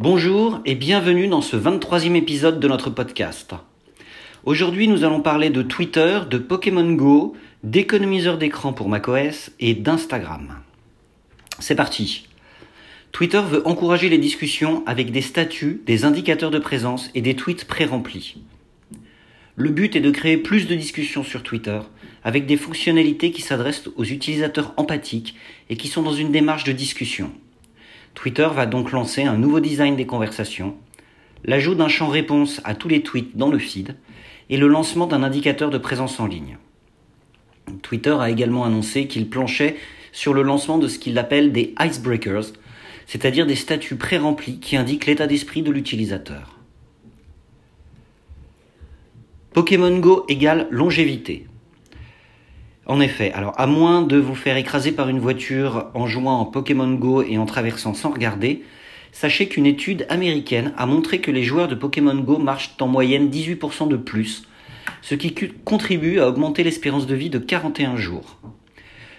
Bonjour et bienvenue dans ce 23e épisode de notre podcast. Aujourd'hui nous allons parler de Twitter, de Pokémon Go, d'économiseurs d'écran pour macOS et d'Instagram. C'est parti. Twitter veut encourager les discussions avec des statuts, des indicateurs de présence et des tweets pré-remplis. Le but est de créer plus de discussions sur Twitter avec des fonctionnalités qui s'adressent aux utilisateurs empathiques et qui sont dans une démarche de discussion. Twitter va donc lancer un nouveau design des conversations, l'ajout d'un champ réponse à tous les tweets dans le feed et le lancement d'un indicateur de présence en ligne. Twitter a également annoncé qu'il planchait sur le lancement de ce qu'il appelle des icebreakers, c'est-à-dire des statuts pré-remplis qui indiquent l'état d'esprit de l'utilisateur. Pokémon Go égale longévité. En effet, alors à moins de vous faire écraser par une voiture en jouant en Pokémon Go et en traversant sans regarder, sachez qu'une étude américaine a montré que les joueurs de Pokémon Go marchent en moyenne 18% de plus, ce qui contribue à augmenter l'espérance de vie de 41 jours.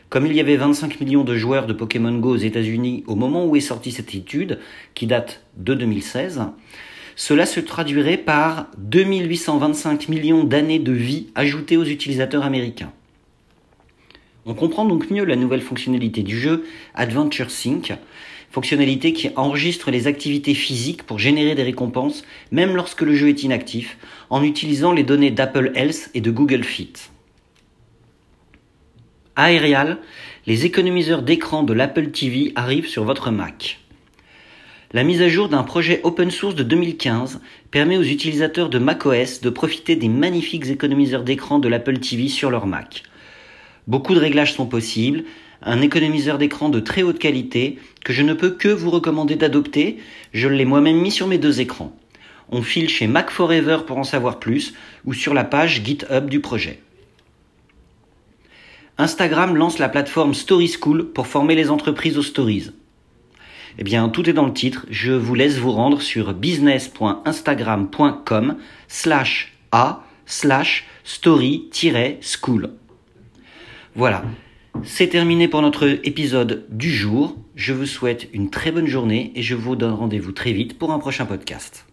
Comme il y avait 25 millions de joueurs de Pokémon Go aux États-Unis au moment où est sortie cette étude, qui date de 2016, cela se traduirait par 2825 millions d'années de vie ajoutées aux utilisateurs américains. On comprend donc mieux la nouvelle fonctionnalité du jeu Adventure Sync, fonctionnalité qui enregistre les activités physiques pour générer des récompenses même lorsque le jeu est inactif, en utilisant les données d'Apple Health et de Google Fit. Aerial, les économiseurs d'écran de l'Apple TV arrivent sur votre Mac. La mise à jour d'un projet open source de 2015 permet aux utilisateurs de macOS de profiter des magnifiques économiseurs d'écran de l'Apple TV sur leur Mac. Beaucoup de réglages sont possibles, un économiseur d'écran de très haute qualité que je ne peux que vous recommander d'adopter, je l'ai moi-même mis sur mes deux écrans. On file chez Mac Forever pour en savoir plus ou sur la page GitHub du projet. Instagram lance la plateforme Story School pour former les entreprises aux stories. Eh bien, tout est dans le titre. Je vous laisse vous rendre sur business.instagram.com slash a slash story-school. Voilà. C'est terminé pour notre épisode du jour. Je vous souhaite une très bonne journée et je vous donne rendez-vous très vite pour un prochain podcast.